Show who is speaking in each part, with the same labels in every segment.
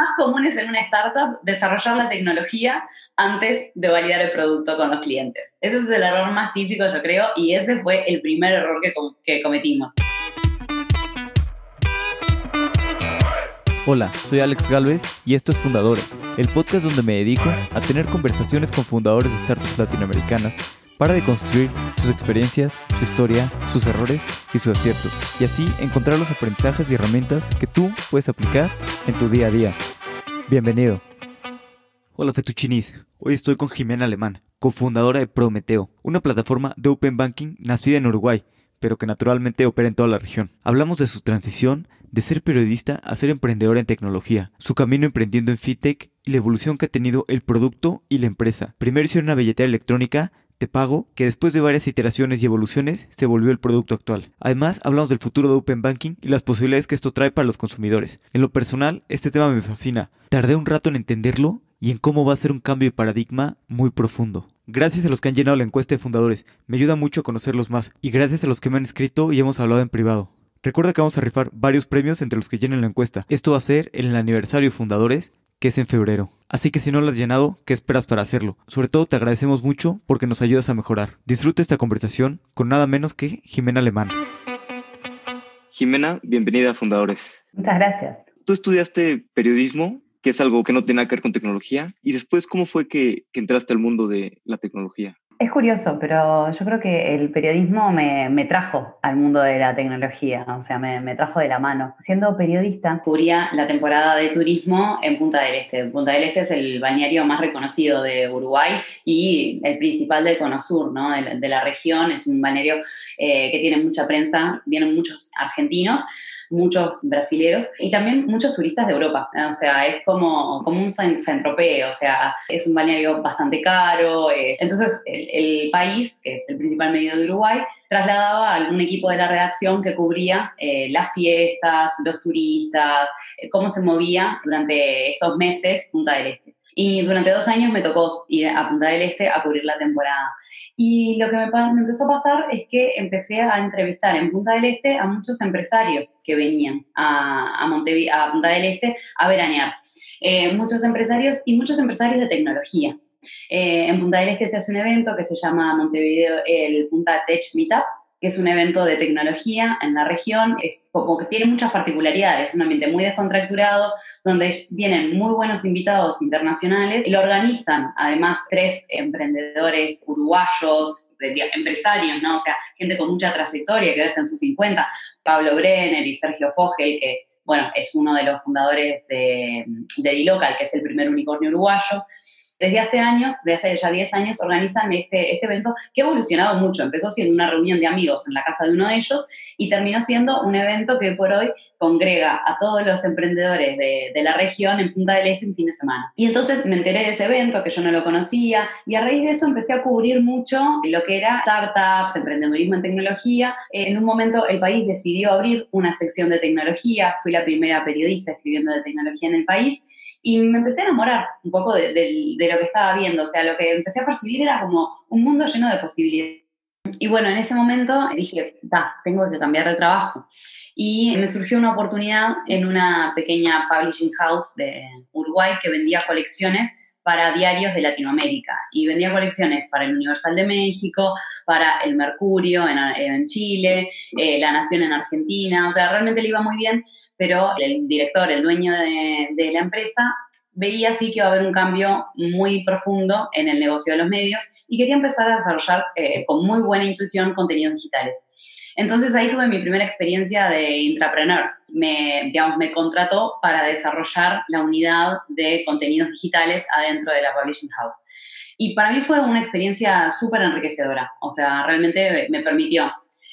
Speaker 1: más comunes en una startup, desarrollar la tecnología antes de validar el producto con los clientes. Ese es el error más típico, yo creo, y ese fue el primer error que, que cometimos.
Speaker 2: Hola, soy Alex Galvez y esto es Fundadores, el podcast donde me dedico a tener conversaciones con fundadores de startups latinoamericanas para deconstruir sus experiencias, su historia, sus errores y sus aciertos, y así encontrar los aprendizajes y herramientas que tú puedes aplicar en tu día a día. Bienvenido. Hola Fetuchinis, hoy estoy con Jimena Alemán, cofundadora de Prometeo, una plataforma de Open Banking nacida en Uruguay, pero que naturalmente opera en toda la región. Hablamos de su transición de ser periodista a ser emprendedora en tecnología, su camino emprendiendo en FinTech y la evolución que ha tenido el producto y la empresa. Primero hicieron una billetera electrónica te pago, que después de varias iteraciones y evoluciones se volvió el producto actual. Además, hablamos del futuro de Open Banking y las posibilidades que esto trae para los consumidores. En lo personal, este tema me fascina. Tardé un rato en entenderlo y en cómo va a ser un cambio de paradigma muy profundo. Gracias a los que han llenado la encuesta de fundadores, me ayuda mucho a conocerlos más y gracias a los que me han escrito y hemos hablado en privado. Recuerda que vamos a rifar varios premios entre los que llenen la encuesta. Esto va a ser en el aniversario de fundadores que es en febrero. Así que si no lo has llenado, ¿qué esperas para hacerlo? Sobre todo te agradecemos mucho porque nos ayudas a mejorar. Disfruta esta conversación con nada menos que Jimena Alemán. Jimena, bienvenida a Fundadores.
Speaker 1: Muchas gracias.
Speaker 2: Tú estudiaste periodismo, que es algo que no tiene nada que ver con tecnología, y después, ¿cómo fue que, que entraste al mundo de la tecnología?
Speaker 1: Es curioso, pero yo creo que el periodismo me, trajo al mundo de la tecnología, o sea, me, trajo de la mano. Siendo periodista, cubría la temporada de turismo en Punta del Este. Punta del Este es el balneario más reconocido de Uruguay y el principal del Cono Sur, ¿no? de, la región. Es un balneario eh, que tiene mucha prensa, vienen muchos argentinos muchos brasileros y también muchos turistas de Europa. O sea, es como, como un centropeo, o sea, es un balneario bastante caro. Eh. Entonces, el, país, que es el principal medio de Uruguay, trasladaba a algún equipo de la redacción que cubría eh, las fiestas, los turistas, eh, cómo se movía durante esos meses Punta del Este. Y durante dos años me tocó ir a Punta del Este a cubrir la temporada. Y lo que me, empezó a pasar es que empecé a entrevistar en Punta del Este a muchos empresarios que venían a, a, a Punta del Este a veranear. Eh, muchos empresarios y muchos empresarios de tecnología. Eh, en Punta del Este se hace un evento que se llama Montevideo, el Punta Tech Meetup, que es un evento de tecnología en la región, es como que tiene muchas particularidades, es un ambiente muy descontracturado, donde vienen muy buenos invitados internacionales y lo organizan además tres emprendedores uruguayos, empresarios, ¿no? O sea, gente con mucha trayectoria que está en sus 50, Pablo Brenner y Sergio Fogel, que bueno, es uno de los fundadores de, de Dilocal, que es el primer unicornio uruguayo desde hace años, desde hace ya 10 años, organizan este, este evento que ha evolucionado mucho. Empezó siendo una reunión de amigos en la casa de uno de ellos y terminó siendo un evento que por hoy congrega a todos los emprendedores de, de la región en Punta del Este un fin de semana. Y entonces me enteré de ese evento que yo no lo conocía y a raíz de eso empecé a cubrir mucho lo que era startups, emprendedurismo en tecnología. En un momento el país decidió abrir una sección de tecnología, fui la primera periodista escribiendo de tecnología en el país y me empecé a enamorar un poco de, lo que estaba viendo, o sea, lo que empecé a percibir era como un mundo lleno de posibilidades. Y bueno, en ese momento dije, da, tengo que cambiar de trabajo. Y me surgió una oportunidad en una pequeña publishing house de Uruguay que vendía colecciones para diarios de Latinoamérica y vendía colecciones para el Universal de México, para el Mercurio en, Chile, eh, La Nación en Argentina, o sea, realmente le iba muy bien, pero el director, el dueño de, la empresa, veía así que iba a haber un cambio muy profundo en el negocio de los medios y quería empezar a desarrollar eh, con muy buena intuición contenidos digitales. Entonces ahí tuve mi primera experiencia de intrapreneur. Me, digamos, me contrató para desarrollar la unidad de contenidos digitales adentro de la Publishing House. Y para mí fue una experiencia súper enriquecedora. O sea, realmente me permitió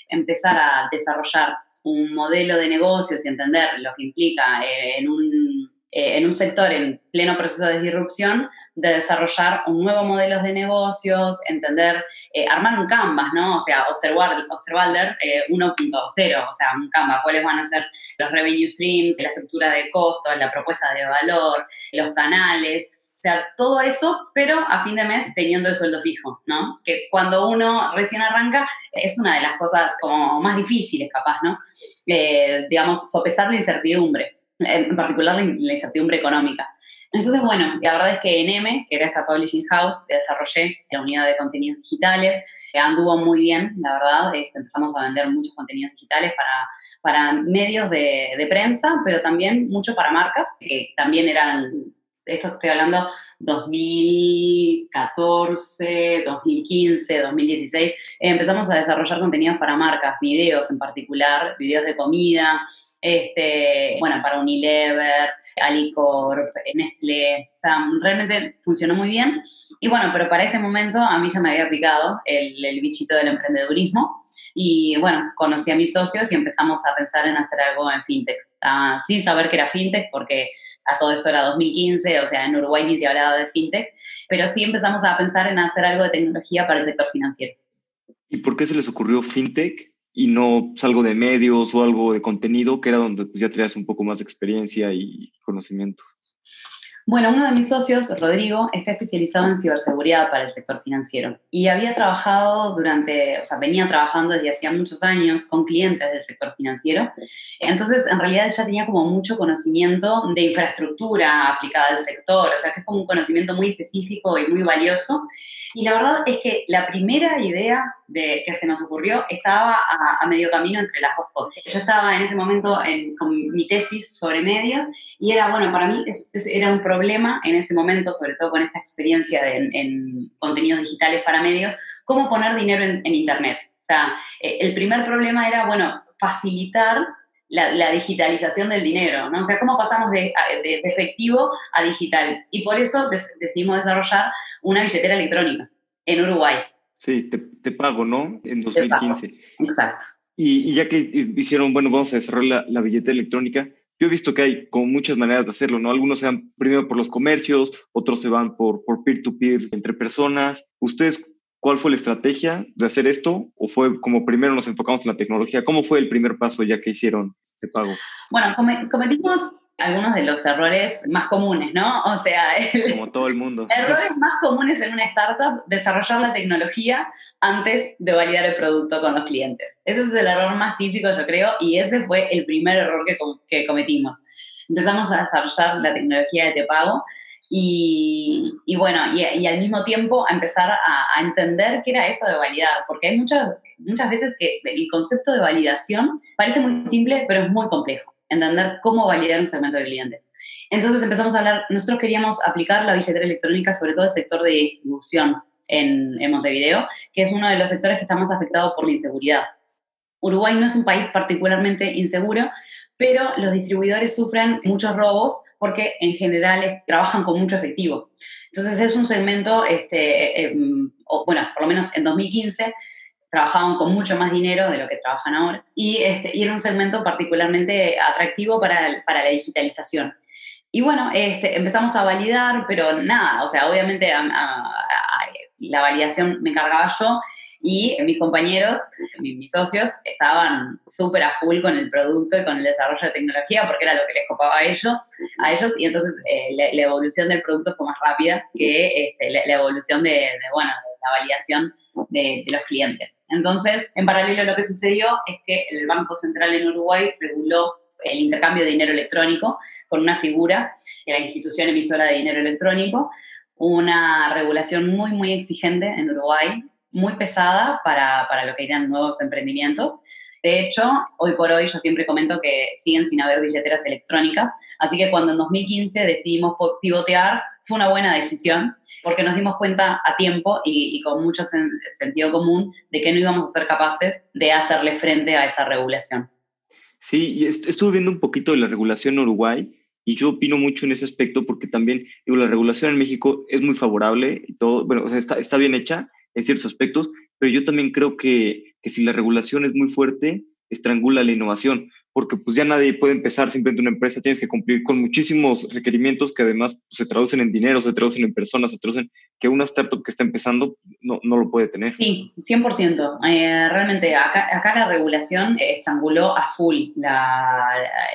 Speaker 1: empezar a desarrollar un modelo de negocios y entender lo que implica eh, en un, eh, en un sector en pleno proceso de disrupción, de desarrollar un nuevo modelo de negocios, entender, eh, armar un Canvas, ¿no? O sea, Osterwalder, Osterwalder 1.0, o sea, un Canvas, cuáles van a ser los revenue streams, la estructura de costos, la propuesta de valor, los canales, o sea, todo eso, pero a fin de mes teniendo el sueldo fijo, ¿no? Que cuando uno recién arranca es una de las cosas como más difíciles, capaz, ¿no? Eh, digamos, sopesar la incertidumbre. en particular la incertidumbre económica. Entonces, bueno, la verdad es que en M, que era esa publishing house, desarrollé la unidad de contenidos digitales, anduvo muy bien, la verdad, este, empezamos a vender muchos contenidos digitales para, para medios de, de prensa, pero también mucho para marcas, que también eran esto estoy hablando 2014, 2015, 2016, empezamos a desarrollar contenidos para marcas, videos en particular, videos de comida, este, bueno, para Unilever, Alicorp, Nestlé, o sea, realmente funcionó muy bien. Y bueno, pero para ese momento a mí ya me había picado el, el bichito del emprendedurismo. Y bueno, conocí a mis socios y empezamos a pensar en hacer algo en fintech, ah, sin saber que era fintech, porque a todo esto era 2015, o sea, en Uruguay ni se hablaba de fintech, pero sí empezamos a pensar en hacer algo de tecnología para el sector financiero.
Speaker 3: ¿Y por qué se les ocurrió fintech y no pues, algo de medios o algo de contenido, que era donde pues, ya tenías un poco más de experiencia y conocimientos?
Speaker 1: Bueno, uno de mis socios, Rodrigo, está especializado en ciberseguridad para el sector financiero y había trabajado durante, o sea, venía trabajando desde hacía muchos años con clientes del sector financiero. Entonces, en realidad ya tenía como mucho conocimiento de infraestructura aplicada al sector, o sea, que es como un conocimiento muy específico y muy valioso. Y la verdad es que la primera idea de, que se nos ocurrió estaba a, medio camino entre las dos cosas. Yo estaba en ese momento con mi tesis sobre medios y era, bueno, para mí era un problema en ese momento, sobre todo con esta experiencia en contenidos digitales para medios, cómo poner dinero en, Internet. O sea, eh, el primer problema era, bueno, facilitar la, digitalización del dinero, ¿no? O sea, cómo pasamos de, efectivo a digital. Y por eso decidimos desarrollar una billetera electrónica en Uruguay.
Speaker 3: Sí, te, pago, ¿no? En 2015.
Speaker 1: Exacto.
Speaker 3: Y, ya que hicieron, bueno, vamos a desarrollar la, la, billetera electrónica, yo he visto que hay como muchas maneras de hacerlo, ¿no? Algunos se van primero por los comercios, otros se van por peer-to-peer -peer entre personas. ¿Ustedes cuál fue la estrategia de hacer esto? ¿O fue como primero nos enfocamos en la tecnología? ¿Cómo fue el primer paso ya que hicieron este pago?
Speaker 1: Bueno, cometimos algunos de los errores más comunes, ¿no? O sea,
Speaker 3: como todo el mundo.
Speaker 1: Errores más comunes en una startup, desarrollar la tecnología antes de validar el producto con los clientes. Ese es el error más típico, yo creo, y ese fue el primer error que, que cometimos. Empezamos a desarrollar la tecnología de te pago y, y bueno, y, al mismo tiempo a empezar a, a, entender qué era eso de validar, porque hay muchas, muchas veces que el concepto de validación parece muy simple, pero es muy complejo entender cómo validar un segmento de cliente. Entonces empezamos a hablar, nosotros queríamos aplicar la billetera electrónica sobre todo el sector de distribución en, en Montevideo, que es uno de los sectores que está más afectado por la inseguridad. Uruguay no es un país particularmente inseguro, pero los distribuidores sufren muchos robos porque en general trabajan con mucho efectivo. Entonces es un segmento, este, em, bueno, por lo menos en 2015 trabajaban con mucho más dinero de lo que trabajan ahora y, este, y era un segmento particularmente atractivo para, para la digitalización. Y bueno, este, empezamos a validar, pero nada, o sea, obviamente la validación me encargaba yo y mis compañeros, mis, socios, estaban súper a full con el producto y con el desarrollo de tecnología porque era lo que les copaba a ellos, a ellos y entonces eh, la, evolución del producto fue más rápida que este, la, evolución de, de, bueno, de la validación de, de los clientes. Entonces, en paralelo lo que sucedió es que el Banco Central en Uruguay reguló el intercambio de dinero electrónico con una figura, la institución emisora de dinero electrónico, una regulación muy, muy exigente en Uruguay, muy pesada para, para lo que eran nuevos emprendimientos. De hecho, hoy por hoy yo siempre comento que siguen sin haber billeteras electrónicas, así que cuando en 2015 decidimos pivotear, fue una buena decisión porque nos dimos cuenta a tiempo y, con mucho sentido común de que no íbamos a ser capaces de hacerle frente a esa regulación.
Speaker 3: Sí, y estuve viendo un poquito de la regulación en Uruguay y yo opino mucho en ese aspecto porque también, digo, la regulación en México es muy favorable y todo, bueno, o sea, está, está bien hecha en ciertos aspectos, pero yo también creo que, que si la regulación es muy fuerte, estrangula la innovación porque pues ya nadie puede empezar simplemente una empresa, tienes que cumplir con muchísimos requerimientos que además pues, se traducen en dinero, se traducen en personas, se traducen que una startup que está empezando no, no lo puede tener.
Speaker 1: Sí, 100%. Eh, realmente acá, acá, la regulación estranguló a full la,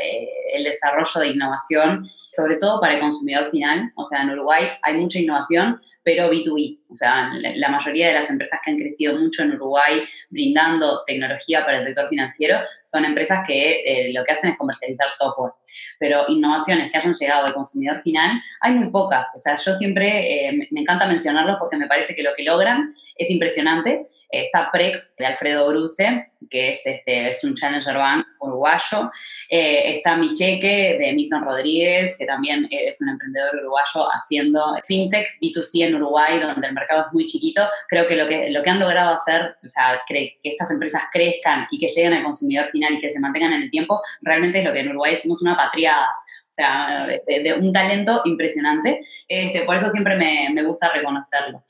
Speaker 1: eh, el desarrollo de innovación, sobre todo para el consumidor final. O sea, en Uruguay hay mucha innovación, pero B2B. O sea, la, mayoría de las empresas que han crecido mucho en Uruguay brindando tecnología para el sector financiero son empresas que eh, lo que hacen es comercializar software. Pero innovaciones que hayan llegado al consumidor final hay muy pocas. O sea, yo siempre eh, me encanta mencionarlos porque me parece que lo que logran es impresionante está Prex de Alfredo Bruce, que es, este, es un Challenger Bank uruguayo. Eh, está Micheque de Milton Rodríguez, que también es un emprendedor uruguayo haciendo fintech B2C en Uruguay, donde el mercado es muy chiquito. Creo que lo que, lo que han logrado hacer, o sea, que estas empresas crezcan y que lleguen al consumidor final y que se mantengan en el tiempo, realmente es lo que en Uruguay decimos una patriada. O sea, de, un talento impresionante. Este, por eso siempre me, me gusta reconocerlo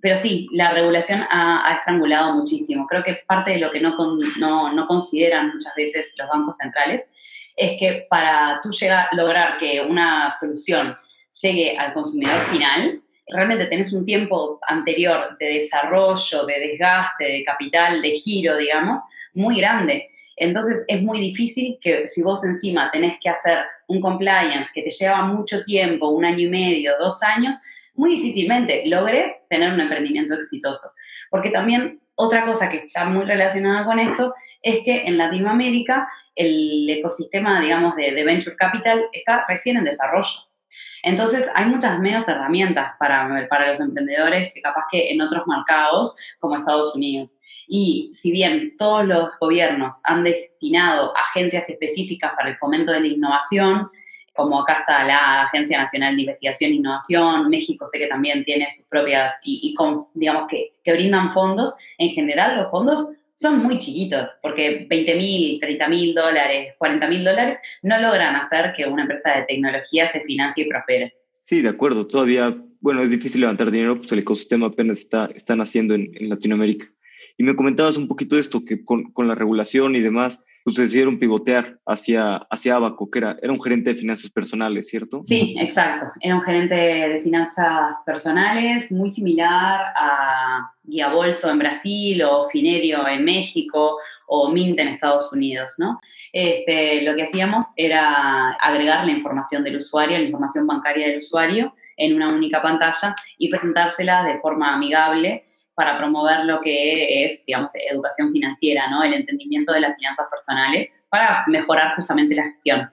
Speaker 1: pero sí, la regulación ha, estrangulado muchísimo. Creo que parte de lo que no, no, consideran muchas veces los bancos centrales es que para tú llegar, lograr que una solución llegue al consumidor final, realmente tenés un tiempo anterior de desarrollo, de desgaste, de capital, de giro, digamos, muy grande. Entonces es muy difícil que si vos encima tenés que hacer un compliance que te lleva mucho tiempo, un año y medio, dos años, muy difícilmente logres tener un emprendimiento exitoso. Porque también otra cosa que está muy relacionada con esto es que en Latinoamérica el ecosistema, digamos, de, venture capital está recién en desarrollo. Entonces, hay muchas menos herramientas para, para los emprendedores que capaz que en otros mercados como Estados Unidos. Y si bien todos los gobiernos han destinado agencias específicas para el fomento de la innovación, como acá está la Agencia Nacional de Investigación e Innovación, México sé que también tiene sus propias, y, con, digamos que, que, brindan fondos, en general los fondos son muy chiquitos, porque 20 mil, 30 mil dólares, 40 mil dólares no logran hacer que una empresa de tecnología se financie y prospere.
Speaker 3: Sí, de acuerdo, todavía, bueno, es difícil levantar dinero, pues el ecosistema apenas está, está naciendo en, en Latinoamérica. Y me comentabas un poquito de esto, que con, con la regulación y demás, pues decidieron pivotear hacia, hacia Abaco, que era, era un gerente de finanzas personales, ¿cierto?
Speaker 1: Sí, exacto. Era un gerente de finanzas personales muy similar a Guía Bolso en Brasil o Finerio en México o Mint en Estados Unidos, ¿no? Este, lo que hacíamos era agregar la información del usuario, la información bancaria del usuario en una única pantalla y presentársela de forma amigable para promover lo que es, digamos, educación financiera, ¿no? El entendimiento de las finanzas personales para mejorar justamente la gestión.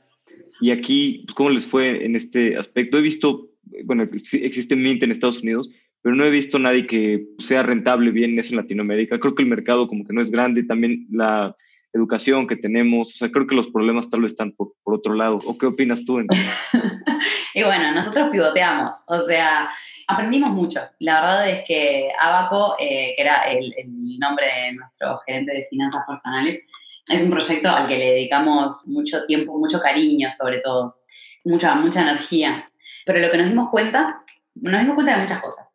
Speaker 3: Y aquí, ¿cómo les fue en este aspecto? He visto, bueno, existe Mint en Estados Unidos, pero no he visto nadie que sea rentable bien en eso en Latinoamérica. Creo que el mercado como que no es grande, también la educación que tenemos, o sea, creo que los problemas tal vez están por, por otro lado. ¿O qué opinas tú?
Speaker 1: y bueno, nosotros pivoteamos, o sea, Aprendimos mucho. La verdad es que Abaco, eh, que era el, nombre de nuestro gerente de finanzas personales, es un proyecto al que le dedicamos mucho tiempo, mucho cariño sobre todo, mucha, mucha energía. Pero lo que nos dimos cuenta, nos dimos cuenta de muchas cosas.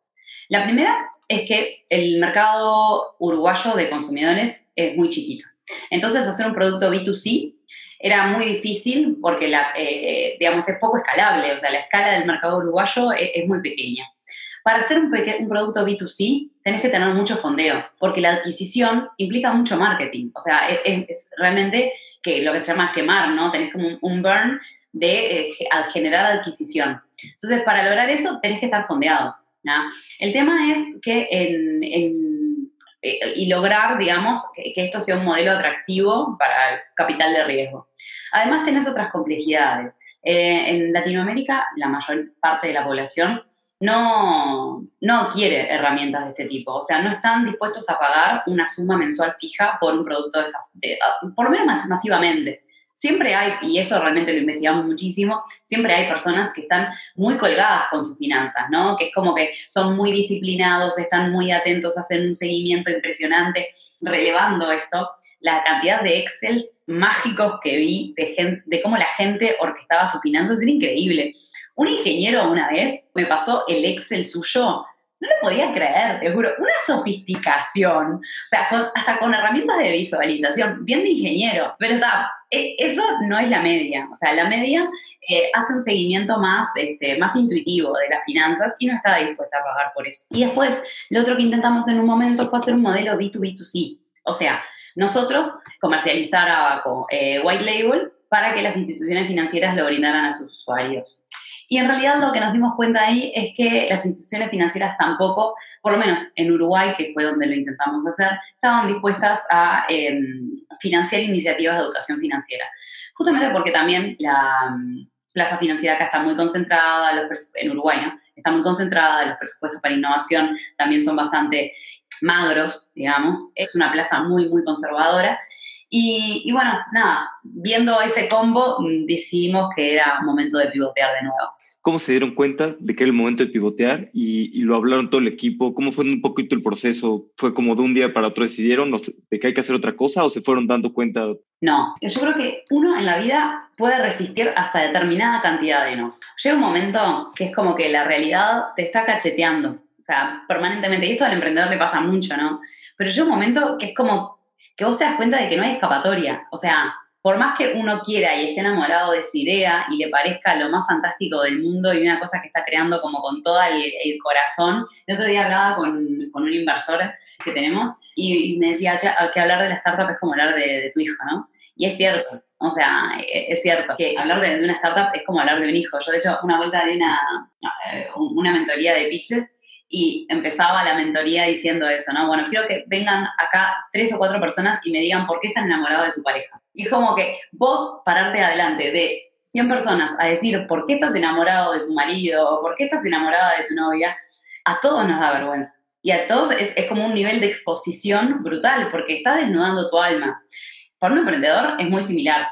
Speaker 1: La primera es que el mercado uruguayo de consumidores es muy chiquito. Entonces, hacer un producto B2C era muy difícil porque, la, eh, digamos, es poco escalable, o sea, la escala del mercado uruguayo es muy pequeña. Para hacer un, un, producto B2C, tenés que tener mucho fondeo, porque la adquisición implica mucho marketing. O sea, es, realmente que lo que se llama quemar, ¿no? Tenés como un, burn de eh, generar adquisición. Entonces, para lograr eso, tenés que estar fondeado. El tema es que en, eh, y lograr, digamos, que, que, esto sea un modelo atractivo para el capital de riesgo. Además, tenés otras complejidades. Eh, en Latinoamérica, la mayor parte de la población no, no quiere herramientas de este tipo. O sea, no están dispuestos a pagar una suma mensual fija por un producto, de, por lo menos masivamente. Siempre hay, y eso realmente lo investigamos muchísimo, siempre hay personas que están muy colgadas con sus finanzas, ¿no? Que es como que son muy disciplinados, están muy atentos, hacen un seguimiento impresionante, relevando esto. La cantidad de Excels mágicos que vi de, de cómo la gente orquestaba sus finanzas era increíble. Un ingeniero una vez me pasó el Excel suyo, no lo podía creer, te juro, una sofisticación, o sea, hasta con herramientas de visualización, bien de ingeniero, pero está, eso no es la media. O sea, la media eh, hace un seguimiento más, este, más intuitivo de las finanzas y no está dispuesta a pagar por eso. Y después, lo otro que intentamos en un momento fue hacer un modelo B2B2C. O sea, nosotros comercializar abajo eh, white label para que las instituciones financieras lo brindaran a sus usuarios. Y en realidad lo que nos dimos cuenta ahí es que las instituciones financieras tampoco, por lo menos en Uruguay, que fue donde lo intentamos hacer, estaban dispuestas a em, financiar iniciativas de educación financiera. Justamente porque también la mm, plaza financiera acá está muy concentrada, en Uruguay, ¿no? Está muy concentrada, los presupuestos para innovación también son bastante magros, digamos. Es una plaza muy, muy conservadora. Y, bueno, nada, viendo ese combo, mm, decidimos que era momento de pivotear de nuevo
Speaker 3: cómo se dieron cuenta de que era el momento de pivotear y, lo hablaron todo el equipo, cómo fue un poquito el proceso, fue como de un día para otro decidieron de que hay que hacer otra cosa o se fueron dando cuenta.
Speaker 1: No, yo creo que uno en la vida puede resistir hasta determinada cantidad de nos. Llega un momento que es como que la realidad te está cacheteando, o sea, permanentemente, y esto al emprendedor le pasa mucho, ¿no? Pero llega un momento que es como que vos te das cuenta de que no hay escapatoria, o sea, por más que uno quiera y esté enamorado de su idea y le parezca lo más fantástico del mundo y una cosa que está creando como con todo el, corazón, el otro día hablaba con, con, un inversor que tenemos y, me decía que, hablar de la startup es como hablar de, tu hijo, ¿no? Y es cierto, o sea, e, es cierto que hablar de, una startup es como hablar de un hijo. Yo, de hecho, una vuelta de una, eh, una mentoría de pitches y empezaba la mentoría diciendo eso, ¿no? Bueno, quiero que vengan acá tres o cuatro personas y me digan por qué están enamorados de su pareja. Y es como que vos pararte adelante de 100 personas a decir por qué estás enamorado de tu marido o por qué estás enamorada de tu novia, a todos nos da vergüenza. Y a todos es, es como un nivel de exposición brutal porque estás desnudando tu alma. Para un emprendedor es muy similar.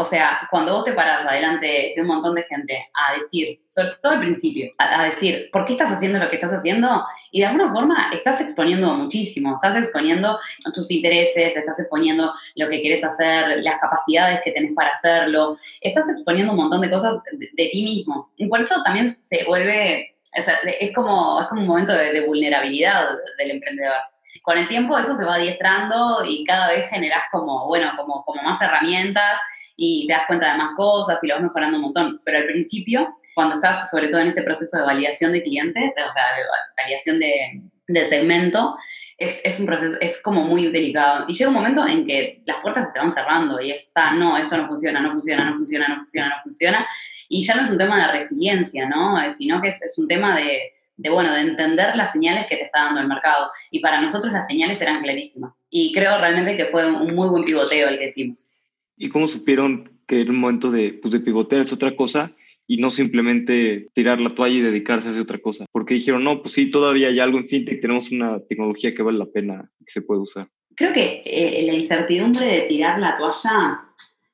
Speaker 1: O sea, cuando vos te parás adelante de un montón de gente a decir, sobre todo al principio, a, decir, ¿por qué estás haciendo lo que estás haciendo? Y de alguna forma estás exponiendo muchísimo, estás exponiendo tus intereses, estás exponiendo lo que quieres hacer, las capacidades que tenés para hacerlo, estás exponiendo un montón de cosas de, ti mismo. Y por eso también se vuelve, es, como, es como un momento de, de vulnerabilidad del emprendedor con el tiempo eso se va adiestrando y cada vez generas como, bueno, como, como más herramientas y te das cuenta de más cosas y lo vas mejorando un montón. Pero al principio, cuando estás sobre todo en este proceso de validación de clientes, o sea, de validación de, de segmento, es, es, un proceso, es como muy delicado. Y llega un momento en que las puertas se te van cerrando y está, no, esto no funciona, no funciona, no funciona, no funciona, no funciona. Y ya no es un tema de resiliencia, ¿no? Sino que es, es un tema de, de, bueno, de entender las señales que te está dando el mercado. Y para nosotros las señales eran clarísimas. Y creo realmente que fue un muy buen pivoteo el que hicimos
Speaker 3: y cómo supieron que era un momento de, pues, de pivotear es otra cosa y no simplemente tirar la toalla y dedicarse a hacer otra cosa. Porque dijeron, no, pues sí, todavía hay algo en fintech, tenemos una tecnología que vale la pena que se puede usar.
Speaker 1: Creo que eh, la incertidumbre de tirar la toalla,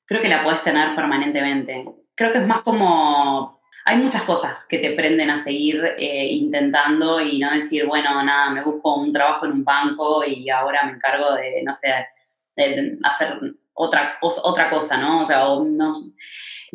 Speaker 1: creo que la puedes tener permanentemente. Creo que es más como, hay muchas cosas que te prenden a seguir eh, intentando y no decir, bueno, nada, me busco un trabajo en un banco y ahora me encargo de, no sé, de hacer otra, otra cosa, ¿no? O sea, no,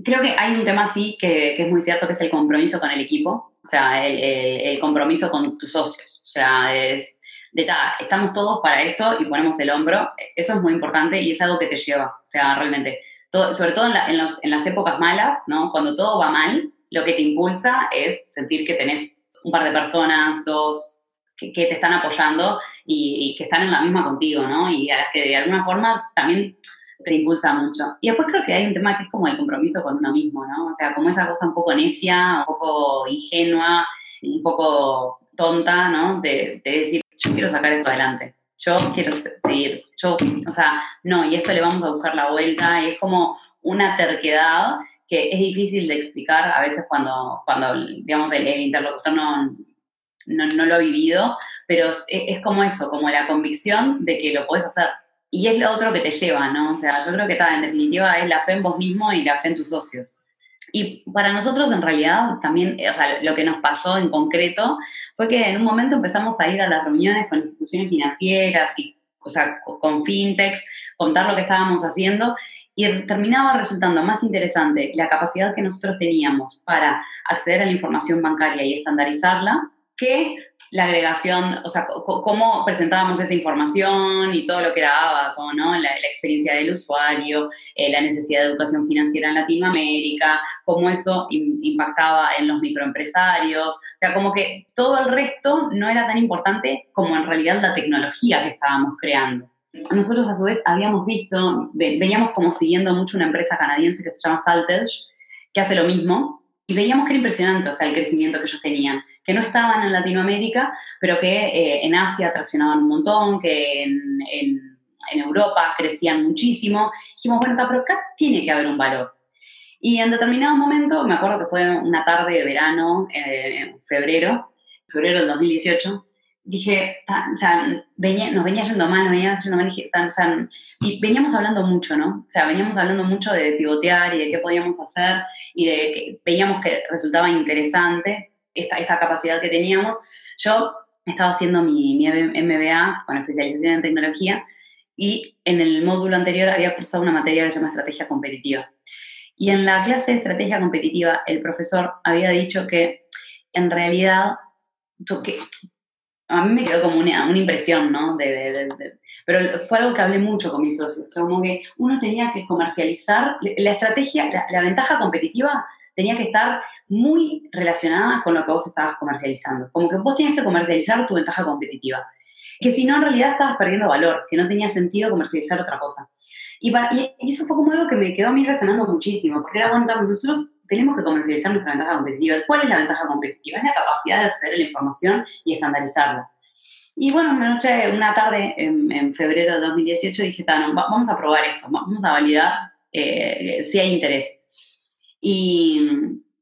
Speaker 1: creo que hay un tema así que, que, es muy cierto, que es el compromiso con el equipo, o sea, el, el, compromiso con tus socios, o sea, es de tal, estamos todos para esto y ponemos el hombro, eso es muy importante y es algo que te lleva, o sea, realmente, todo, sobre todo en, en, los, en las épocas malas, ¿no? Cuando todo va mal, lo que te impulsa es sentir que tenés un par de personas, dos, que, que te están apoyando y, y, que están en la misma contigo, ¿no? Y a las que de alguna forma también te impulsa mucho. Y después creo que hay un tema que es como el compromiso con uno mismo, ¿no? O sea, como esa cosa un poco necia, un poco ingenua, un poco tonta, ¿no? De, decir, yo quiero sacar esto adelante, yo quiero seguir, yo, o sea, no, y esto le vamos a buscar la vuelta, y es como una terquedad que es difícil de explicar a veces cuando, cuando digamos, el, interlocutor no, no, lo ha vivido, pero es, es, como eso, como la convicción de que lo puedes hacer, y es lo otro que te lleva, ¿no? O sea, yo creo que está, en definitiva es la fe en vos mismo y la fe en tus socios. Y para nosotros en realidad también, o sea, lo que nos pasó en concreto fue que en un momento empezamos a ir a las reuniones con instituciones financieras y, o sea, con fintechs, contar lo que estábamos haciendo y terminaba resultando más interesante la capacidad que nosotros teníamos para acceder a la información bancaria y estandarizarla que la agregación, o sea, cómo presentábamos esa información y todo lo que era Abaco, ¿no? La, experiencia del usuario, eh, la necesidad de educación financiera en Latinoamérica, cómo eso impactaba en los microempresarios, o sea, como que todo el resto no era tan importante como en realidad la tecnología que estábamos creando. Nosotros a su vez habíamos visto, veníamos como siguiendo mucho una empresa canadiense que se llama Saltage, que hace lo mismo, y veíamos que era impresionante, o sea, el crecimiento que ellos tenían, que no estaban en Latinoamérica, pero que eh, en Asia traccionaban un montón, que en, Europa crecían muchísimo. Dijimos, bueno, pero acá tiene que haber un valor. Y en determinado momento, me acuerdo que fue una tarde de verano, eh, en febrero, febrero del 2018, dije, o sea, nos venía yendo mal, nos venía yendo mal, y veníamos hablando mucho, ¿no? O sea, veníamos hablando mucho de pivotear y de qué podíamos hacer y de que veíamos que resultaba interesante esta, esta capacidad que teníamos. Yo estaba haciendo mi, mi MBA con especialización en tecnología y en el módulo anterior había cursado una materia que se llama estrategia competitiva. Y en la clase de estrategia competitiva, el profesor había dicho que en realidad que a mí me quedó como una, una impresión, ¿no? De, pero fue algo que hablé mucho con mis socios, como que uno tenía que comercializar, la estrategia, la, ventaja competitiva tenía que estar muy relacionada con lo que vos estabas comercializando, como que vos tenías que comercializar tu ventaja competitiva, que si no en realidad estabas perdiendo valor, que no tenía sentido comercializar otra cosa. Y, y, eso fue como algo que me quedó a mí resonando muchísimo, porque era, bueno, nosotros tenemos que comercializar nuestra ventaja competitiva. ¿Cuál es la ventaja competitiva? Es la capacidad de acceder a la información y estandarizarla. Y bueno, una noche, una tarde en, febrero de 2018 dije, vamos a probar esto, vamos a validar eh, si hay interés. Y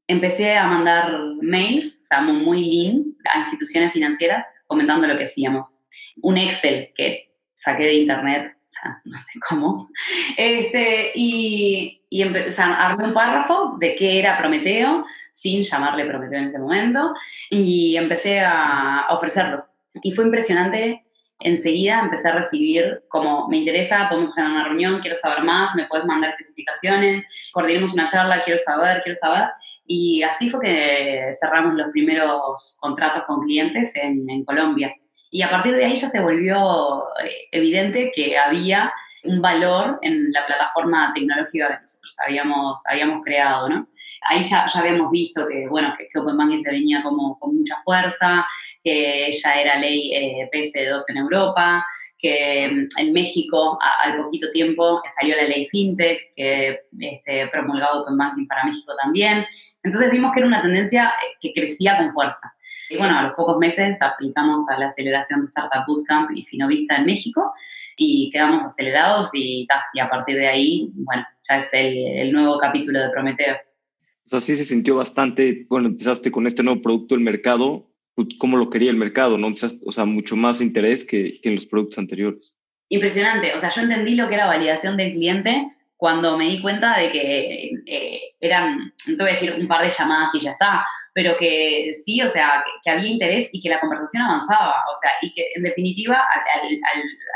Speaker 1: empecé a mandar mails, o sea, muy lean, a instituciones financieras comentando lo que hacíamos. Un Excel que saqué de internet, o sea, no sé cómo. Este, y, y o sea, un párrafo de qué era Prometeo, sin llamarle Prometeo en ese momento, y empecé a ofrecerlo. Y fue impresionante. Enseguida empecé a recibir como, me interesa, podemos hacer una reunión, quiero saber más, me puedes mandar especificaciones, coordinemos una charla, quiero saber, quiero saber. Y así fue que cerramos los primeros contratos con clientes en, en Colombia. Y a partir de ahí ya se volvió eh, evidente que había un valor en la plataforma tecnológica que nosotros habíamos, habíamos creado, ¿no? Ahí ya, ya habíamos visto que, bueno, que, Open Banking se venía como con mucha fuerza, que ya era ley eh, PS2 en Europa, que mm, en México al poquito tiempo salió la ley FinTech, que este, promulgaba Open Banking para México también. Entonces vimos que era una tendencia eh, que crecía con fuerza. Y bueno, a los pocos meses aplicamos a la aceleración de Startup Bootcamp y Finovista en México y quedamos acelerados y, y a partir de ahí, bueno, ya es el, nuevo capítulo de Prometeo.
Speaker 3: O sea, sí se sintió bastante, bueno, empezaste con este nuevo producto el mercado, pues, ¿cómo lo quería el mercado? ¿no? o sea, mucho más interés que, que en los productos anteriores.
Speaker 1: Impresionante, o sea, yo entendí lo que era validación del cliente cuando me di cuenta de que eh, eran, no te voy a decir un par de llamadas y ya está, pero que sí, o sea, que, había interés y que la conversación avanzaba, o sea, y que en definitiva,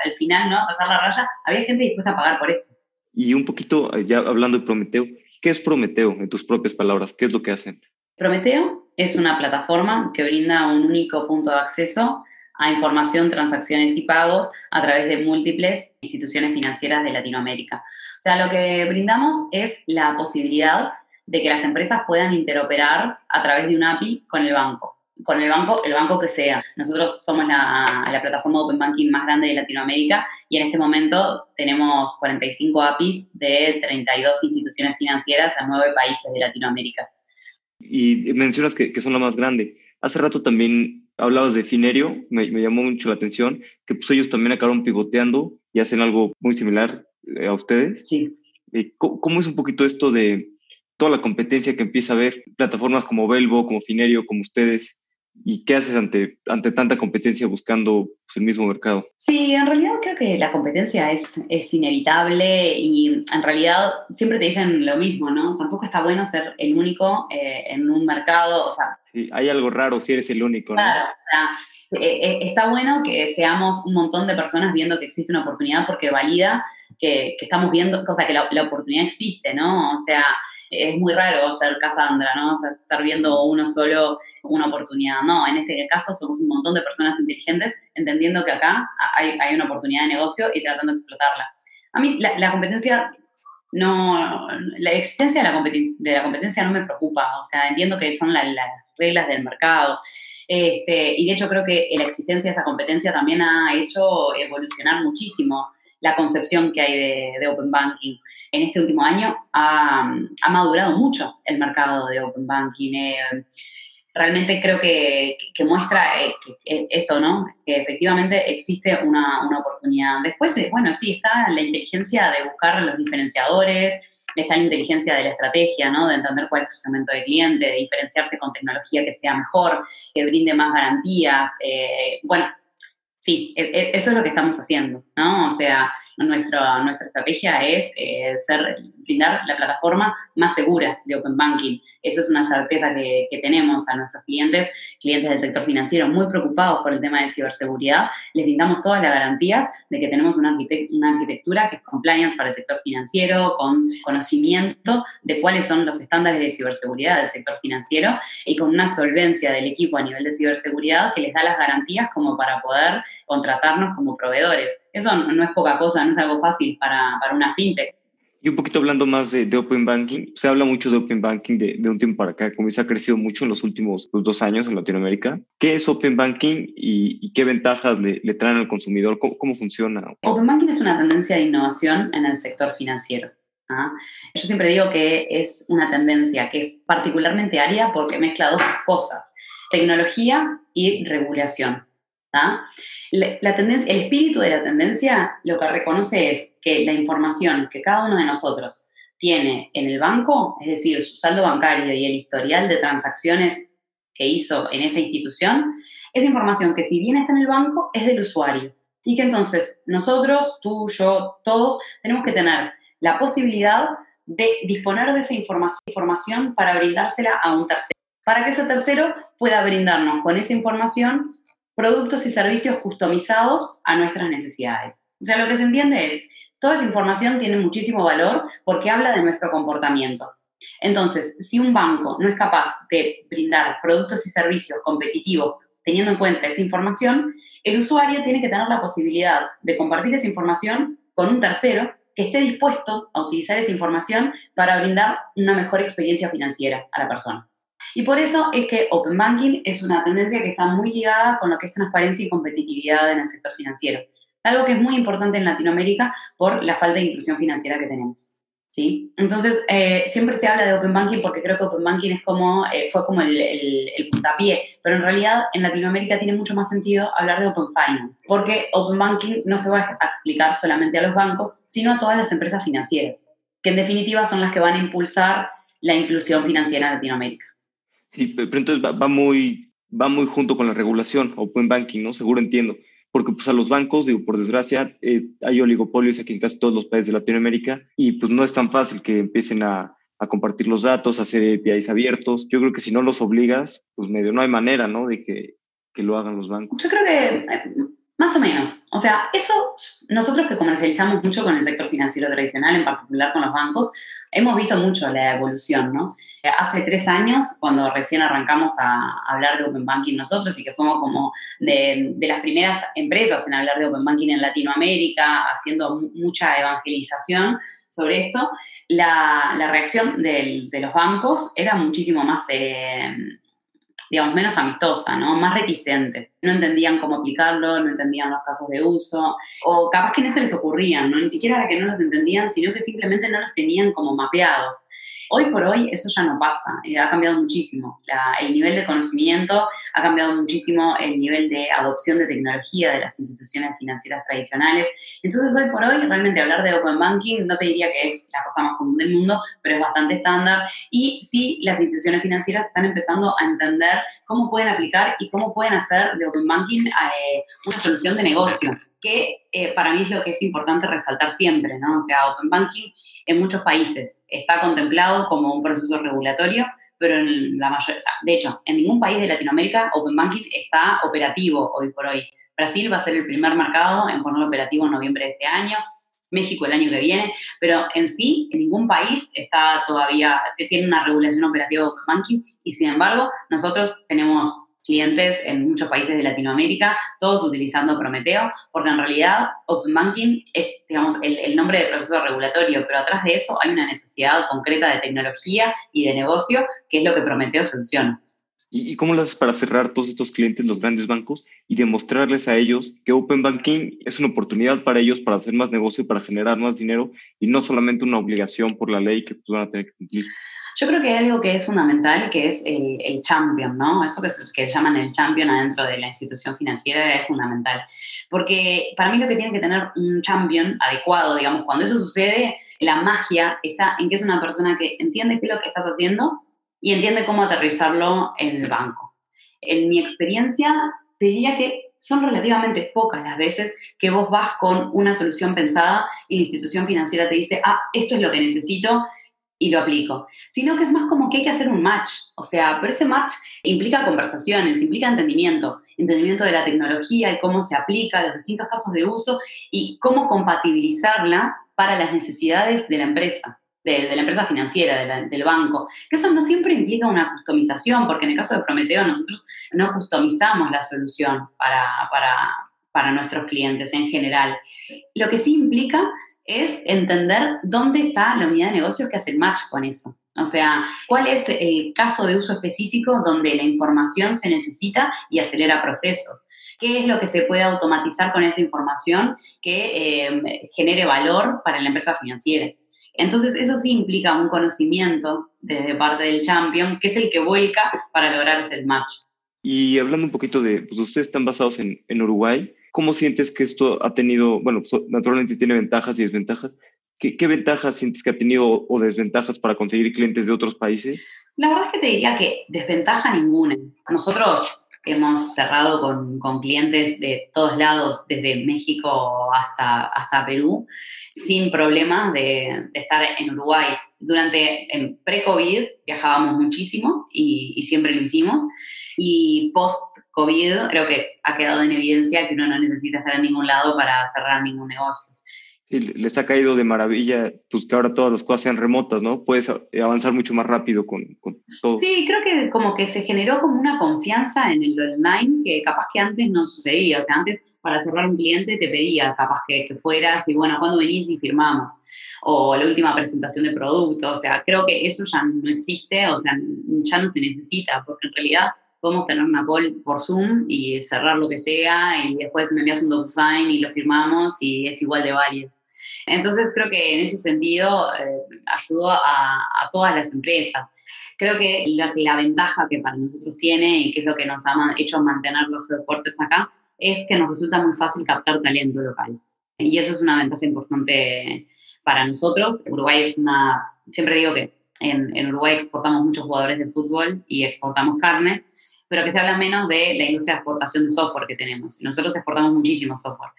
Speaker 1: al, final, ¿no? Pasar la raya, había gente dispuesta a pagar por esto.
Speaker 3: Y un poquito, ya hablando de Prometeo, ¿qué es Prometeo en tus propias palabras? ¿Qué es lo que hacen?
Speaker 1: Prometeo es una plataforma que brinda un único punto de acceso a información, transacciones y pagos a través de múltiples instituciones financieras de Latinoamérica. O sea, lo que brindamos es la posibilidad de que las empresas puedan interoperar a través de un API con el banco con el banco, el banco que sea. Nosotros somos la, la, plataforma Open Banking más grande de Latinoamérica y en este momento tenemos 45 APIs de 32 instituciones financieras en nueve países de Latinoamérica.
Speaker 3: Y mencionas que, que son la más grande. Hace rato también hablabas de Finerio, me, me, llamó mucho la atención, que pues ellos también acabaron pivoteando y hacen algo muy similar eh, a ustedes.
Speaker 1: Sí.
Speaker 3: Eh, ¿Cómo es un poquito esto de toda la competencia que empieza a haber, plataformas como Belvo, como Finerio, como ustedes, ¿Y qué haces ante, ante tanta competencia buscando pues, el mismo mercado?
Speaker 1: Sí, en realidad creo que la competencia es, es, inevitable y en realidad siempre te dicen lo mismo, ¿no? Tampoco está bueno ser el único eh, en un mercado, o sea...
Speaker 3: Sí, hay algo raro si eres el único,
Speaker 1: ¿no? Claro, o sea, eh, está bueno que seamos un montón de personas viendo que existe una oportunidad porque valida que, que estamos viendo, o sea, que la, la oportunidad existe, ¿no? O sea, es muy raro ser Cassandra, ¿no? O sea, estar viendo uno solo una oportunidad. No, en este caso somos un montón de personas inteligentes entendiendo que acá hay, hay una oportunidad de negocio y tratando de explotarla. A mí la, competencia no, la existencia de la, competencia, de la competencia no me preocupa, o sea, entiendo que son las reglas del mercado. Este, y de hecho creo que la existencia de esa competencia también ha hecho evolucionar muchísimo la concepción que hay de, Open Banking. En este último año ha, madurado mucho el mercado de Open Banking. Eh, realmente creo que, muestra eh, eh, esto, ¿no? Que efectivamente existe una, oportunidad. Después, bueno, sí, está la inteligencia de buscar los diferenciadores, está la inteligencia de la estrategia, ¿no? De entender cuál es tu segmento de cliente, de diferenciarte con tecnología que sea mejor, que brinde más garantías. bueno, sí, e, e, eso es lo que estamos haciendo, ¿no? O sea, nuestra, nuestra estrategia es eh, ser, brindar la plataforma más segura de Open Banking. Eso es una certeza que, que, tenemos a nuestros clientes, clientes del sector financiero muy preocupados por el tema de ciberseguridad. Les brindamos todas las garantías de que tenemos una, una arquitectura que es compliance para el sector financiero, con conocimiento de cuáles son los estándares de ciberseguridad del sector financiero y con una solvencia del equipo a nivel de ciberseguridad que les da las garantías como para poder contratarnos como proveedores. Eso no, es poca cosa, no es algo fácil para, para una fintech.
Speaker 3: Y un poquito hablando más de, de, Open Banking, se habla mucho de Open Banking de, de, un tiempo para acá, como se ha crecido mucho en los últimos dos años en Latinoamérica. ¿Qué es Open Banking y, y qué ventajas le, le, traen al consumidor? ¿Cómo, ¿Cómo, funciona?
Speaker 1: Open Banking es una tendencia de innovación en el sector financiero. ¿ah? Yo siempre digo que es una tendencia que es particularmente área porque mezcla dos cosas, tecnología y regulación. La, tendencia, el espíritu de la tendencia lo que reconoce es que la información que cada uno de nosotros tiene en el banco, es decir, su saldo bancario y el historial de transacciones que hizo en esa institución, es información que si bien está en el banco, es del usuario. Y que entonces nosotros, tú, yo, todos, tenemos que tener la posibilidad de disponer de esa información, información para brindársela a un tercero, para que ese tercero pueda brindarnos con esa información productos y servicios customizados a nuestras necesidades. O sea, lo que se entiende es, toda esa información tiene muchísimo valor porque habla de nuestro comportamiento. Entonces, si un banco no es capaz de brindar productos y servicios competitivos teniendo en cuenta esa información, el usuario tiene que tener la posibilidad de compartir esa información con un tercero que esté dispuesto a utilizar esa información para brindar una mejor experiencia financiera a la persona. Y por eso es que Open Banking es una tendencia que está muy ligada con lo que es transparencia y competitividad en el sector financiero. Algo que es muy importante en Latinoamérica por la falta de inclusión financiera que tenemos. ¿Sí? Entonces, eh, siempre se habla de Open Banking porque creo que Open Banking es como, eh, fue como el, el, puntapié, pero en realidad en Latinoamérica tiene mucho más sentido hablar de Open Finance, porque Open Banking no se va a aplicar solamente a los bancos, sino a todas las empresas financieras, que en definitiva son las que van a impulsar la inclusión financiera en Latinoamérica.
Speaker 3: Sí, pero entonces va, muy, va muy junto con la regulación, Open Banking, ¿no? Seguro entiendo. Porque pues a los bancos, digo, por desgracia, eh, hay oligopolios aquí en casi todos los países de Latinoamérica y pues no es tan fácil que empiecen a, a compartir los datos, a hacer APIs abiertos. Yo creo que si no los obligas, pues medio no hay manera, ¿no? De que, que lo hagan los bancos.
Speaker 1: Yo creo que eh, más o menos. O sea, eso nosotros que comercializamos mucho con el sector financiero tradicional, en particular con los bancos, hemos visto mucho la evolución, ¿no? Hace tres años, cuando recién arrancamos a hablar de Open Banking nosotros y que fuimos como de, las primeras empresas en hablar de Open Banking en Latinoamérica, haciendo mucha evangelización sobre esto, la, reacción de los bancos era muchísimo más... Eh, menos amistosa, ¿no? Más reticente. No entendían cómo aplicarlo, no entendían los casos de uso, o capaz que no se les ocurrían, ¿no? Ni siquiera era que no los entendían, sino que simplemente no los tenían como mapeados. Hoy por hoy eso ya no pasa, eh, ha cambiado muchísimo. el nivel de conocimiento ha cambiado muchísimo, el nivel de adopción de tecnología de las instituciones financieras tradicionales. Entonces hoy por hoy realmente hablar de Open Banking no te diría que es la cosa más común del mundo, pero es bastante estándar y sí las instituciones financieras están empezando a entender cómo pueden aplicar y cómo pueden hacer de Open Banking eh, una solución de negocio que eh, para mí es lo que es importante resaltar siempre, ¿no? O sea, Open Banking en muchos países está contemplado como un proceso regulatorio, pero en la mayoría, o sea, de hecho, en ningún país de Latinoamérica Open Banking está operativo hoy por hoy. Brasil va a ser el primer mercado en ponerlo operativo en noviembre de este año. México el año que viene, pero en sí, en ningún país está todavía, tiene una regulación operativa de Open Banking y sin embargo, nosotros tenemos clientes en muchos países de Latinoamérica, todos utilizando Prometeo, porque en realidad Open Banking es, digamos, el, el, nombre de proceso regulatorio, pero atrás de eso hay una necesidad concreta de tecnología y de negocio, que es lo que Prometeo soluciona.
Speaker 3: ¿Y, cómo lo haces para cerrar todos estos clientes, los grandes bancos, y demostrarles a ellos que Open Banking es una oportunidad para ellos para hacer más negocio, para generar más dinero, y no solamente una obligación por la ley que pues, van a tener que cumplir?
Speaker 1: Yo creo que hay algo que es fundamental, que es el, el champion, ¿no? Eso que, que llaman el champion adentro de la institución financiera es fundamental. Porque para mí lo que tiene que tener un champion adecuado, digamos, cuando eso sucede, la magia está en que es una persona que entiende qué es lo que estás haciendo y entiende cómo aterrizarlo en el banco. En mi experiencia, te diría que son relativamente pocas las veces que vos vas con una solución pensada y la institución financiera te dice, ah, esto es lo que necesito y lo aplico, sino que es más como que hay que hacer un match, o sea, pero ese match implica conversaciones, implica entendimiento, entendimiento de la tecnología y cómo se aplica, los distintos casos de uso y cómo compatibilizarla para las necesidades de la empresa de, la empresa financiera, del banco. Que eso no siempre implica una customización, porque en el caso de Prometeo nosotros no customizamos la solución para, para, para nuestros clientes en general. Lo que sí implica es entender dónde está la unidad de negocios que hace el match con eso. O sea, cuál es el caso de uso específico donde la información se necesita y acelera procesos. ¿Qué es lo que se puede automatizar con esa información que eh, genere valor para la empresa financiera? Entonces, eso sí implica un conocimiento de, parte del champion, que es el que vuelca para lograr ese match.
Speaker 3: Y hablando un poquito de, pues ustedes están basados en, en Uruguay, ¿cómo sientes que esto ha tenido, bueno, pues, naturalmente tiene ventajas y desventajas? ¿Qué, ¿Qué, ventajas sientes que ha tenido o desventajas para conseguir clientes de otros países?
Speaker 1: La verdad es que te diría que desventaja ninguna. Nosotros hemos cerrado con, con, clientes de todos lados, desde México hasta, hasta Perú, sin problemas de, de estar en Uruguay. Durante, pre-COVID, viajábamos muchísimo y, y siempre lo hicimos. Y post-COVID, creo que ha quedado en evidencia que uno no necesita estar en ningún lado para cerrar ningún negocio
Speaker 3: les ha caído de maravilla, pues que ahora todas las cosas sean remotas, ¿no? Puedes eh, avanzar mucho más rápido con, con todo.
Speaker 1: Sí, creo que como que se generó como una confianza en el online que capaz que antes no sucedía. O sea, antes para cerrar un cliente te pedía capaz que, que fueras y bueno, ¿cuándo venís y firmamos? O la última presentación de producto. O sea, creo que eso ya no existe, o sea, ya no se necesita, porque en realidad podemos tener una call por Zoom y cerrar lo que sea y después me envías un DocuSign y lo firmamos y es igual de válido. Entonces creo que en ese sentido eh, ayudó a, todas las empresas. Creo que la, la, ventaja que para nosotros tiene y que es lo que nos ha hecho mantener los deportes acá es que nos resulta muy fácil captar talento local. Y eso es una ventaja importante para nosotros. Uruguay es una, siempre digo que en, en Uruguay exportamos muchos jugadores de fútbol y exportamos carne, pero que se habla menos de la industria de exportación de software que tenemos. Nosotros exportamos muchísimo software,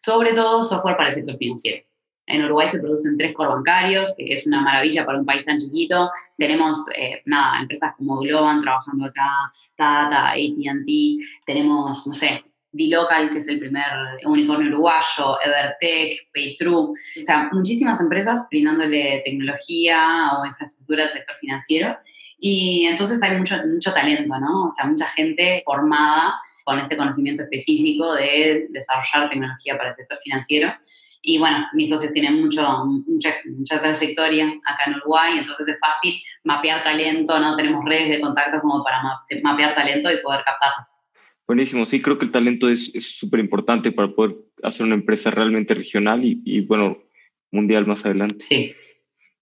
Speaker 1: sobre todo software para el sector financiero. En Uruguay se producen tres core bancarios, que es una maravilla para un país tan chiquito. Tenemos, eh, nada, empresas como Globan trabajando acá, Tata, AT&T. Tenemos, no sé, D-Local, que es el primer unicornio uruguayo, Evertech, Paytrue. O sea, muchísimas empresas brindándole tecnología o infraestructura al sector financiero. Y entonces hay mucho, mucho talento, ¿no? O sea, mucha gente formada con este conocimiento específico de desarrollar tecnología para el sector financiero. Y bueno, mis socios tienen mucho, mucha, mucha, trayectoria acá en Uruguay, entonces es fácil mapear talento, ¿no? Tenemos redes de contactos como para mapear talento y poder captarlo.
Speaker 3: Buenísimo, sí, creo que el talento es súper importante para poder hacer una empresa realmente regional y, y, bueno, mundial más adelante.
Speaker 1: Sí.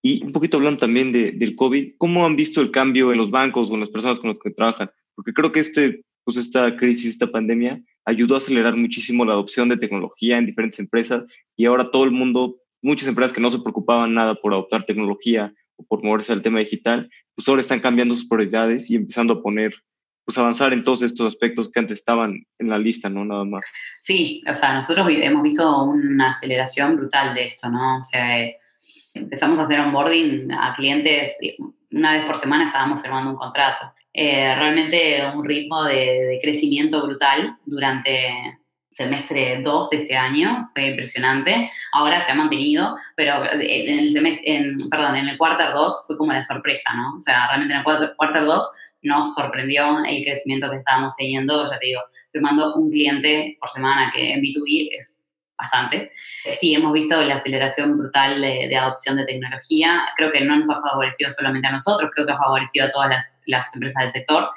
Speaker 3: Y un poquito hablando también de, del COVID, ¿cómo han visto el cambio en los bancos o en las personas con las que trabajan? Porque creo que este, pues esta crisis, esta pandemia, ayudó a acelerar muchísimo la adopción de tecnología en diferentes empresas y ahora todo el mundo, muchas empresas que no se preocupaban nada por adoptar tecnología o por moverse al tema digital, pues ahora están cambiando sus prioridades y empezando a poner, pues avanzar en todos estos aspectos que antes estaban en la lista, ¿no? Nada más.
Speaker 1: Sí, o sea, nosotros hemos visto una aceleración brutal de esto, ¿no? O sea, empezamos a hacer onboarding a clientes, una vez por semana estábamos firmando un contrato. Eh, realmente un ritmo de, crecimiento brutal durante, semestre 2 de este año, fue impresionante. Ahora se ha mantenido, pero en el, semestre, en, perdón, en el quarter 2 fue como la sorpresa, ¿no? O sea, realmente en el quarter, quarter 2 nos sorprendió el crecimiento que estábamos teniendo, ya te digo, firmando un cliente por semana, que en B2B es bastante. Sí, hemos visto la aceleración brutal de, adopción de tecnología. Creo que no nos ha favorecido solamente a nosotros, creo que ha favorecido a todas las, las empresas del sector.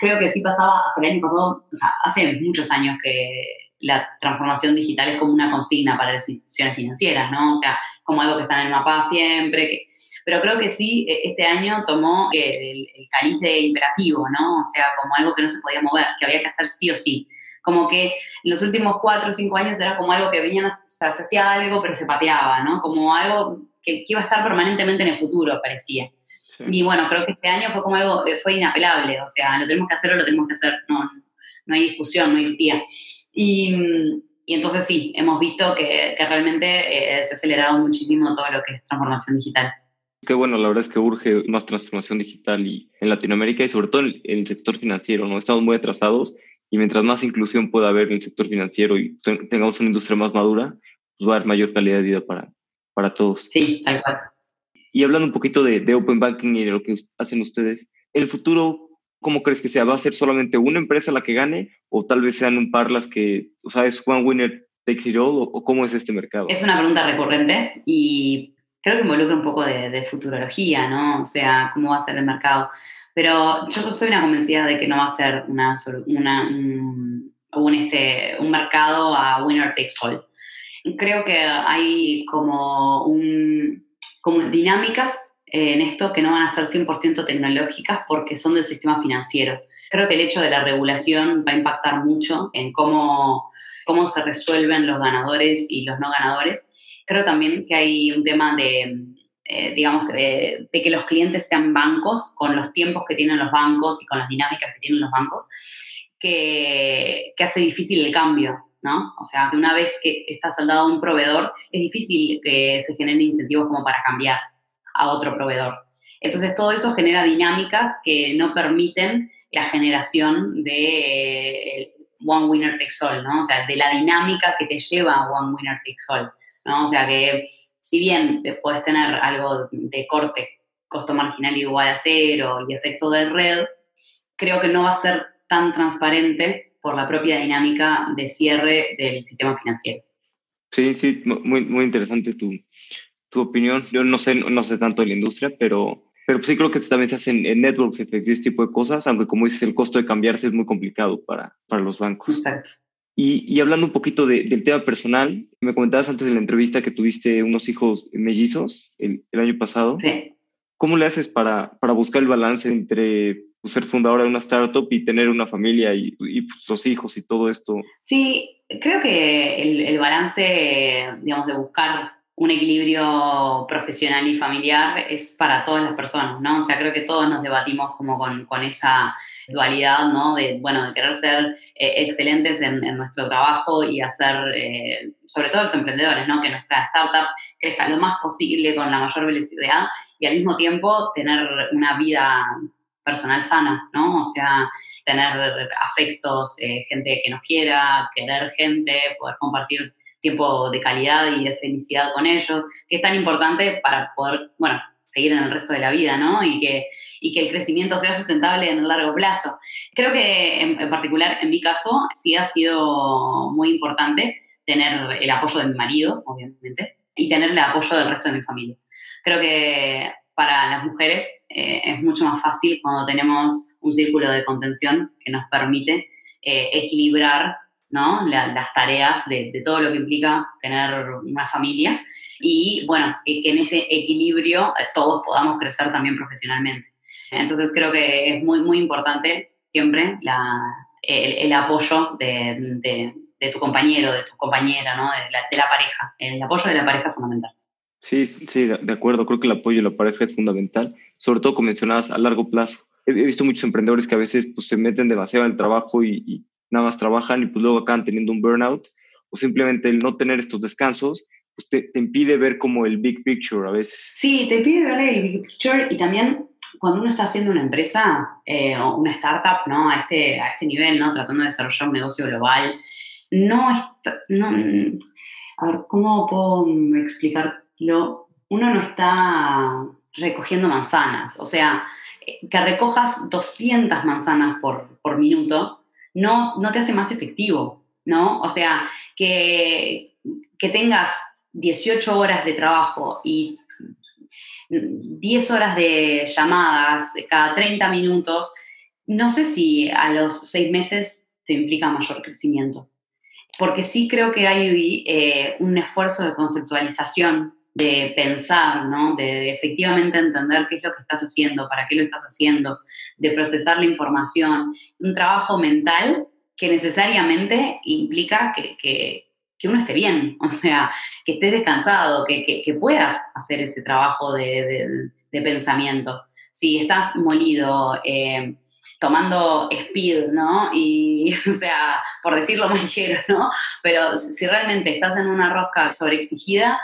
Speaker 1: Creo que sí pasaba, hasta el año pasado, o sea, hace muchos años que la transformación digital es como una consigna para las instituciones financieras, ¿no? O sea, como algo que está en el mapa siempre, que, pero creo que sí, e, este año tomó el, el caliz de imperativo, ¿no? O sea, como algo que no se podía mover, que había que hacer sí o sí. Como que en los últimos cuatro o cinco años era como algo que venían, se hacía algo, pero se pateaba, ¿no? Como algo que, iba a estar permanentemente en el futuro, parecía. Y bueno, creo que este año fue como algo, eh, fue inapelable, o sea, lo tenemos que hacer o lo tenemos que hacer, no, no hay discusión, no hay día. Y, y entonces sí, hemos visto que, que realmente eh, se ha acelerado muchísimo todo lo que es transformación digital.
Speaker 3: Qué bueno, la verdad es que urge más transformación digital y en Latinoamérica y sobre todo en el sector financiero, ¿no? Estamos muy atrasados y mientras más inclusión pueda haber en el sector financiero y tengamos una industria más madura, pues va a haber mayor calidad de vida para, para todos.
Speaker 1: Sí, tal cual.
Speaker 3: Y hablando un poquito de, de Open Banking y de lo que hacen ustedes, ¿en el futuro cómo crees que sea? ¿Va a ser solamente una empresa la que gane o tal vez sean un par las que, o sea, es one winner takes it all o, cómo es este mercado?
Speaker 1: Es una pregunta recurrente y creo que involucra un poco de, de futurología, ¿no? O sea, cómo va a ser el mercado. Pero yo soy una convencida de que no va a ser una, una un, este, un mercado a winner takes all. Creo que hay como, un, como dinámicas en esto que no van a ser 100% tecnológicas porque son del sistema financiero. Creo que el hecho de la regulación va a impactar mucho en cómo, cómo se resuelven los ganadores y los no ganadores. Creo también que hay un tema de eh, digamos, de, de, que los clientes sean bancos, con los tiempos que tienen los bancos y con las dinámicas que tienen los bancos, que, que hace difícil el cambio, ¿no? O sea, que una vez que está saldado a un proveedor, es difícil que se generen incentivos como para cambiar a otro proveedor. Entonces, todo eso genera dinámicas que no permiten la generación de eh, One Winner Takes All, ¿no? O sea, de la dinámica que te lleva a One Winner Takes All, ¿no? O sea, que si bien puedes tener algo de corte, costo marginal igual a cero y efecto de red, creo que no va a ser tan transparente por la propia dinámica de cierre del sistema financiero.
Speaker 3: Sí, sí, muy, muy interesante tu, tu opinión. Yo no sé, no sé tanto de la industria, pero, pero sí creo que también se hacen en networks este tipo de cosas, aunque como dices, el costo de cambiarse es muy complicado para, para los bancos.
Speaker 1: Exacto.
Speaker 3: Y, hablando un poquito del tema personal, me comentabas antes de la entrevista que tuviste unos hijos mellizos el, año pasado.
Speaker 1: Sí.
Speaker 3: ¿Cómo le haces para, para buscar el balance entre pues, ser fundadora de una startup y tener una familia y, y pues, los hijos y todo esto?
Speaker 1: Sí, creo que el, el balance, digamos, de buscar un equilibrio profesional y familiar es para todas las personas, ¿no? O sea, creo que todos nos debatimos como con, con esa dualidad, ¿no? De, bueno, de querer ser eh, excelentes en, nuestro trabajo y hacer, eh, sobre todo los emprendedores, ¿no? Que nuestra startup crezca lo más posible con la mayor velocidad y al mismo tiempo tener una vida personal sana, ¿no? O sea, tener afectos, eh, gente que nos quiera, querer gente, poder compartir tiempo de calidad y de felicidad con ellos, que es tan importante para poder, bueno, seguir en el resto de la vida, ¿no? Y que, y que el crecimiento sea sustentable en el largo plazo. Creo que en, particular, en mi caso, sí ha sido muy importante tener el apoyo de mi marido, obviamente, y tener el apoyo del resto de mi familia. Creo que para las mujeres eh, es mucho más fácil cuando tenemos un círculo de contención que nos permite eh, equilibrar ¿no? las tareas de, todo lo que implica tener una familia y, bueno, que en ese equilibrio eh, todos podamos crecer también profesionalmente. Entonces creo que es muy, muy importante siempre el, apoyo de, tu compañero, de tu compañera, ¿no? de, la, pareja. El apoyo de la pareja es fundamental.
Speaker 3: Sí, sí, de acuerdo. Creo que el apoyo de la pareja es fundamental, sobre todo como mencionabas a largo plazo. He visto muchos emprendedores que a veces pues, se meten demasiado en el trabajo y nada más trabajan y pues luego acaban teniendo un burnout o simplemente el no tener estos descansos pues te, impide ver como el big picture a veces.
Speaker 1: Sí, te impide ver el big picture y también cuando uno está haciendo una empresa eh, o una startup, ¿no? A este, a este nivel, ¿no? Tratando de desarrollar un negocio global, no está, no, a ver, ¿cómo puedo explicarlo? Uno no está recogiendo manzanas, o sea, eh, que recojas 200 manzanas por, por minuto no, no te hace más efectivo, ¿no? O sea, que, que tengas 18 horas de trabajo y 10 horas de llamadas cada 30 minutos, no sé si a los seis meses te implica mayor crecimiento. Porque sí creo que hay eh, un esfuerzo de conceptualización, de pensar, ¿no? de efectivamente entender qué es lo que estás haciendo, para qué lo estás haciendo, de procesar la información, un trabajo mental que necesariamente implica que, que uno esté bien, o sea, que estés descansado, que, que, puedas hacer ese trabajo de, de, pensamiento. Si estás molido, eh, tomando speed, ¿no? Y, o sea, por decirlo más ligero, ¿no? Pero si realmente estás en una rosca sobreexigida,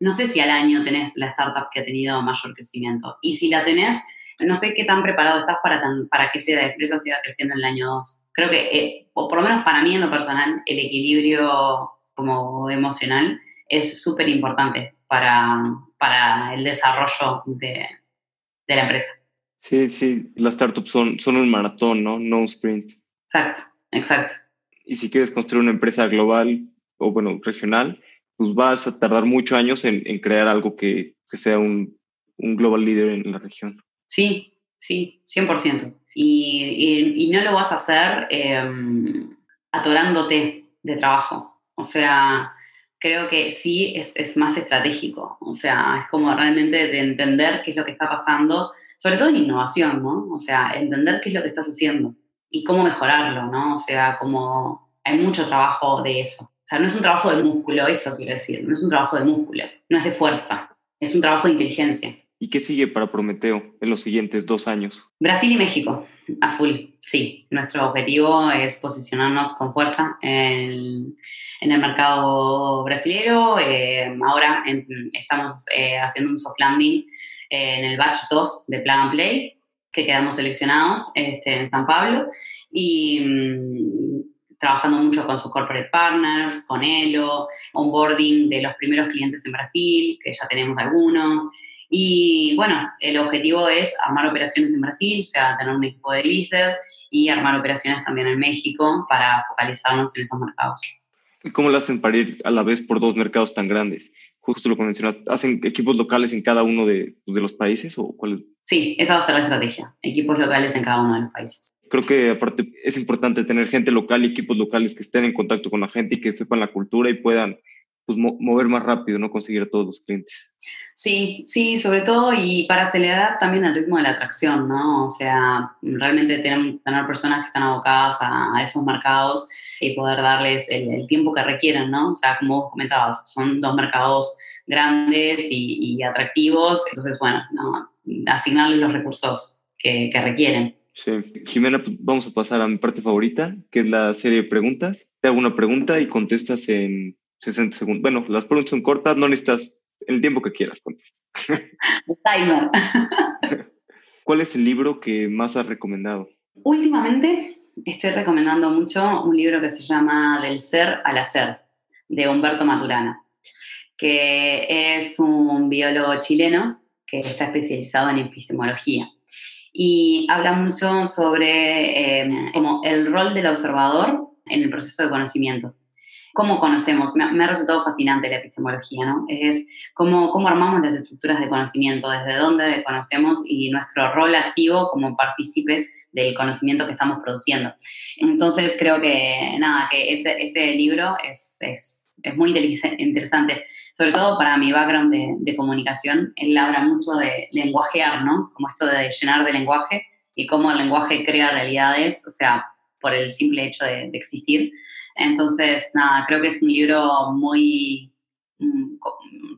Speaker 1: no sé si al año tenés la startup que ha tenido mayor crecimiento. Y si la tenés, no sé qué tan preparado estás para, para que esa empresa siga creciendo en el año 2. Creo que, eh, o por lo menos para mí en lo personal, el equilibrio como emocional es súper importante para, para el desarrollo de, de, la empresa.
Speaker 3: Sí, sí, las startups son, son un maratón, ¿no? No un sprint.
Speaker 1: Exacto, exacto.
Speaker 3: Y si quieres construir una empresa global o, bueno, regional, pues vas a tardar muchos años en, crear algo que, que sea un, un, global líder en la región.
Speaker 1: Sí, sí, 100%. Y, y, y no lo vas a hacer eh, atorándote de trabajo. O sea, creo que sí es, es, más estratégico. O sea, es como realmente de entender qué es lo que está pasando, sobre todo en innovación, ¿no? O sea, entender qué es lo que estás haciendo y cómo mejorarlo, ¿no? O sea, como hay mucho trabajo de eso. Sea, no es un trabajo de músculo, eso quiero decir, no es un trabajo de músculo, no es de fuerza, es un trabajo de inteligencia.
Speaker 3: ¿Y qué sigue para Prometeo en los siguientes dos años?
Speaker 1: Brasil y México, a full, sí. Nuestro objetivo es posicionarnos con fuerza en, en el mercado brasileño. Eh, ahora estamos eh, haciendo un soft landing eh, en el batch 2 de Plug and Play, que quedamos seleccionados este, en San Pablo. Y mm, trabajando mucho con sus corporate partners, con Elo, onboarding de los primeros clientes en Brasil, que ya tenemos algunos. Y bueno, el objetivo es armar operaciones en Brasil, o sea, tener un equipo de business y armar operaciones también en México para focalizarnos en esos mercados.
Speaker 3: ¿Y cómo lo hacen para ir a la vez por dos mercados tan grandes? Justo lo que mencionaste, ¿hacen equipos locales en cada uno de, de los países o cuál?
Speaker 1: Sí, esa va a ser la estrategia, equipos locales en cada uno de los países.
Speaker 3: Creo que aparte es importante tener gente local y equipos locales que estén en contacto con la gente y que sepan la cultura y puedan pues, mover más rápido, ¿no? Conseguir todos los clientes.
Speaker 1: Sí, sí, sobre todo y para acelerar también el ritmo de la atracción, ¿no? O sea, realmente tener, personas que están abocadas a, esos mercados y poder darles el, tiempo que requieren, ¿no? O sea, como vos comentabas, son dos mercados grandes y, y atractivos, entonces, bueno, ¿no? asignarles los recursos que requieren.
Speaker 3: Sí. Jimena, pues vamos a pasar a mi parte favorita, que es la serie de preguntas. Te hago una pregunta y contestas en 60 segundos. Bueno, las preguntas son cortas, no necesitas el tiempo que quieras contestar.
Speaker 1: timer.
Speaker 3: ¿Cuál es el libro que más has recomendado?
Speaker 1: Últimamente estoy recomendando mucho un libro que se llama Del ser al hacer, de Humberto Maturana, que es un biólogo chileno que está especializado en epistemología. Y habla mucho sobre eh, como el rol del observador en el proceso de conocimiento cómo conocemos. Me, ha resultado fascinante la epistemología, ¿no? Es cómo, cómo armamos las estructuras de conocimiento, desde dónde conocemos y nuestro rol activo como partícipes del conocimiento que estamos produciendo. Entonces creo que, nada, que ese, ese libro es, es, es, muy interesante, sobre todo para mi background de, de, comunicación. Él habla mucho de lenguajear, ¿no? Como esto de llenar de lenguaje y cómo el lenguaje crea realidades, o sea, por el simple hecho de, de existir. Entonces, nada, creo que es un libro muy, mm,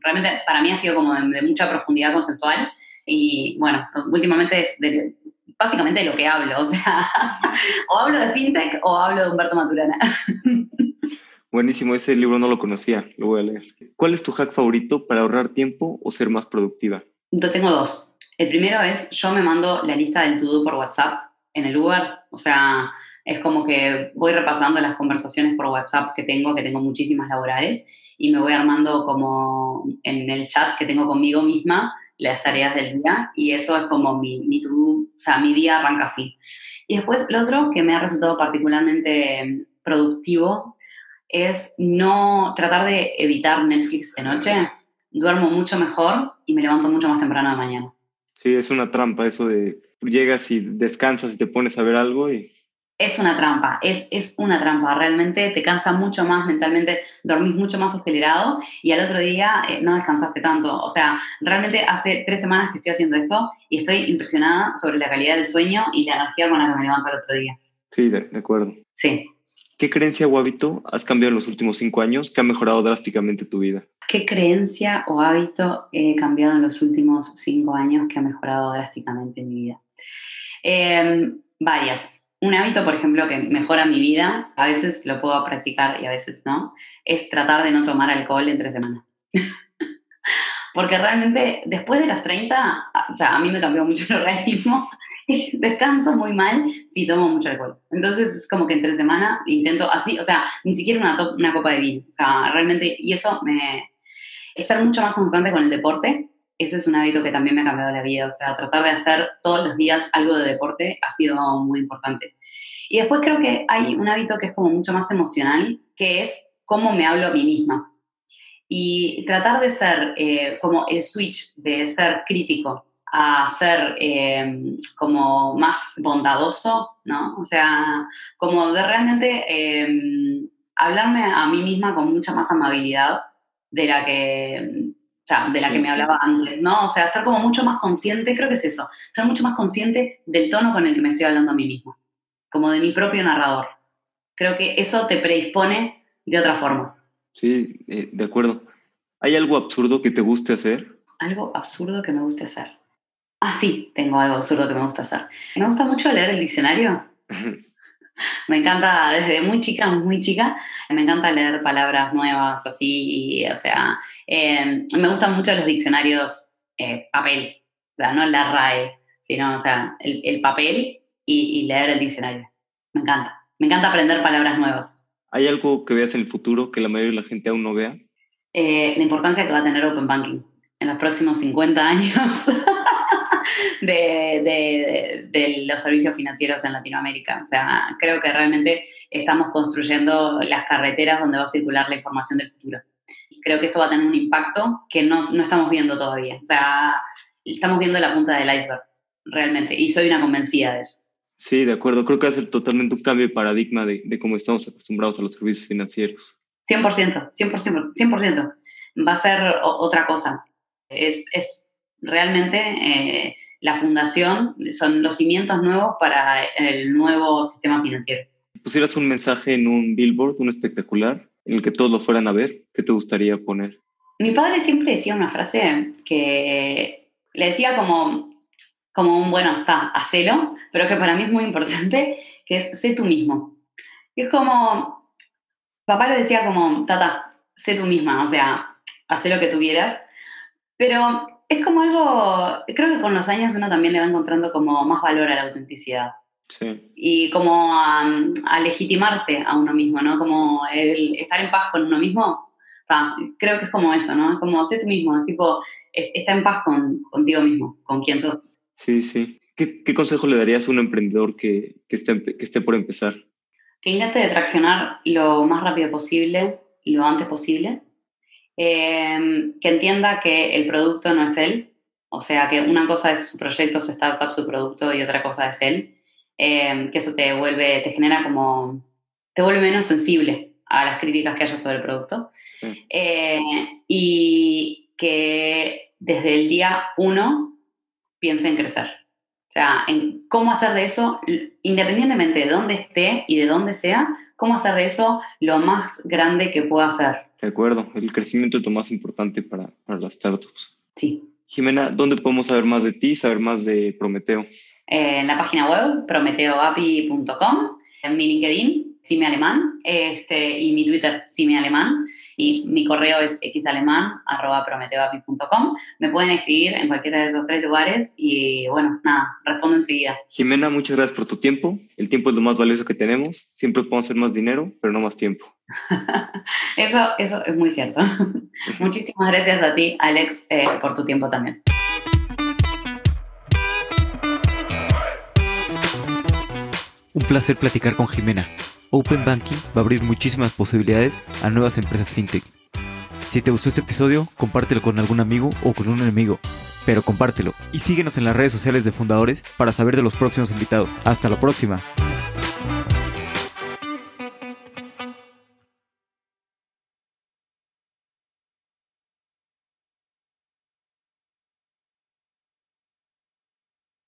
Speaker 1: realmente para mí ha sido como de, mucha profundidad conceptual y bueno, últimamente es de, básicamente de lo que hablo, o sea, o hablo de fintech o hablo de Humberto Maturana.
Speaker 3: Buenísimo, ese libro no lo conocía, lo voy a leer. ¿Cuál es tu hack favorito para ahorrar tiempo o ser más productiva?
Speaker 1: Yo tengo dos. El primero es, yo me mando la lista del todo por WhatsApp en el Uber, o sea, Es como que voy repasando las conversaciones por WhatsApp que tengo, que tengo muchísimas laborales, y me voy armando como en el chat que tengo conmigo misma las tareas del día, y eso es como mi, mi to o sea, mi día arranca así. Y después lo otro que me ha resultado particularmente productivo es no tratar de evitar Netflix de noche. Duermo mucho mejor y me levanto mucho más temprano de mañana.
Speaker 3: Sí, es una trampa eso de llegas y descansas y te pones a ver algo y...
Speaker 1: Es una trampa, es, es una trampa. Realmente te cansa mucho más mentalmente, dormís mucho más acelerado y al otro día eh, no descansaste tanto. O sea, realmente hace tres semanas que estoy haciendo esto y estoy impresionada sobre la calidad del sueño y la energía con la que me levanto al otro día.
Speaker 3: Sí, de, de acuerdo.
Speaker 1: Sí.
Speaker 3: ¿Qué creencia o hábito has cambiado en los últimos cinco años que ha mejorado drásticamente tu vida?
Speaker 1: ¿Qué creencia o hábito he cambiado en los últimos cinco años que ha mejorado drásticamente mi vida? Em, varias. Un hábito, por ejemplo, que mejora mi vida, a veces lo puedo practicar y a veces no, es tratar de no tomar alcohol entre semana. Porque realmente después de las 30, o sea, a mí me cambió mucho el organismo descanso muy mal si tomo mucho alcohol. Entonces es como que entre semana intento así, o sea, ni siquiera una, una copa de vino. O sea, realmente, y eso me... Es ser mucho más constante con el deporte. Ese es un hábito que también me ha cambiado la vida. O sea, tratar de hacer todos los días algo de deporte ha sido muy importante. Y después creo que hay un hábito que es como mucho más emocional, que es cómo me hablo a mí misma. Y tratar de ser eh, como el switch de ser crítico a ser eh, como más bondadoso, ¿no? O sea, como de realmente eh, hablarme a mí misma con mucha más amabilidad de la que, o sea, de la que me hablaba antes, ¿no? O sea, ser como mucho más consciente, creo que es eso, ser mucho más consciente del tono con el que me estoy hablando a mí misma, como de mi propio narrador. Creo que eso te predispone de otra forma.
Speaker 3: Sí, eh, de acuerdo. ¿Hay algo absurdo que te guste hacer?
Speaker 1: Algo absurdo que me guste hacer. Ah, sí, tengo algo absurdo que me gusta hacer. Me gusta mucho leer el diccionario. me encanta, desde muy chica, muy chica, me encanta leer palabras nuevas, así, o sea, em, me gustan mucho los diccionarios eh, papel, o sea, no la RAE, sino, o sea, el, papel y, leer el diccionario. Me encanta, me encanta aprender palabras nuevas.
Speaker 3: ¿Hay algo que veas en el futuro que la mayoría de la gente aún no vea?
Speaker 1: Eh, la importancia que va a tener Open Banking en los próximos 50 años. de, de, los servicios financieros en Latinoamérica. O sea, creo que realmente estamos construyendo las carreteras donde va a circular la información del futuro. Creo que esto va a tener un impacto que no, no estamos viendo todavía. O sea, estamos viendo la punta del iceberg, realmente, y soy una convencida de eso.
Speaker 3: Sí, de acuerdo. Creo que va a ser totalmente un cambio de paradigma de, de cómo estamos acostumbrados a los servicios financieros.
Speaker 1: 100%, 100%, 100%. Va a ser otra cosa. Es, es realmente eh, la fundación, son los cimientos nuevos para el nuevo sistema financiero.
Speaker 3: Si pusieras un mensaje en un billboard, un espectacular, en el que todos lo fueran a ver, ¿qué te gustaría poner?
Speaker 1: Mi padre siempre decía una frase que le decía como, como un, bueno, está, hacelo, pero que para mí es muy importante, que es sé tú mismo. Y es como, papá lo decía como, tata, sé tú misma, o sea, haz lo que tuvieras, pero es como algo, creo que con los años uno también le va encontrando como más valor a la autenticidad.
Speaker 3: Sí.
Speaker 1: Y como a, legitimarse a uno mismo, ¿no? Como el estar en paz con uno mismo. creo que es como eso, ¿no? Es como sé tú mismo, es tipo, está en paz con, contigo mismo, con quien sos.
Speaker 3: Sí, sí. ¿Qué, qué consejo le darías a un emprendedor que, que, esté, que esté por empezar?
Speaker 1: Que intente de traccionar lo más rápido posible, lo antes posible, Em, que entienda que el producto no es él, o sea, que una cosa es su proyecto, su startup, su producto y otra cosa es él, em, que eso te vuelve, te genera como, te vuelve menos sensible a las críticas que haya sobre el producto. Eh, y que desde el día uno piense en crecer. O sea, en cómo hacer de eso, independientemente de dónde esté y de dónde sea, cómo hacer de eso lo más grande que pueda hacer.
Speaker 3: De acuerdo, el crecimiento es lo más importante para, para las startups.
Speaker 1: Sí.
Speaker 3: Jimena, ¿dónde podemos saber más de ti, saber más de Prometeo?
Speaker 1: Eh, en la página web prometeoapi.com, en mi LinkedIn, Simialemán, este, y mi Twitter, Simialemán, y mi correo es xalemán.prometeoapi.com. Me pueden escribir en cualquiera de esos tres lugares y bueno, nada, respondo enseguida.
Speaker 3: Jimena, muchas gracias por tu tiempo. El tiempo es lo más valioso que tenemos. Siempre podemos hacer más dinero, pero no más tiempo.
Speaker 1: eso, eso es muy cierto. Muchísimas gracias a ti, Alex, eh, por tu tiempo también.
Speaker 2: Un placer platicar con Jimena. Open Banking va a abrir muchísimas posibilidades a nuevas empresas fintech. Si te gustó este episodio, compártelo con algún amigo o con un enemigo, pero compártelo y síguenos en las redes sociales de Fundadores para saber de los próximos invitados. Hasta la próxima.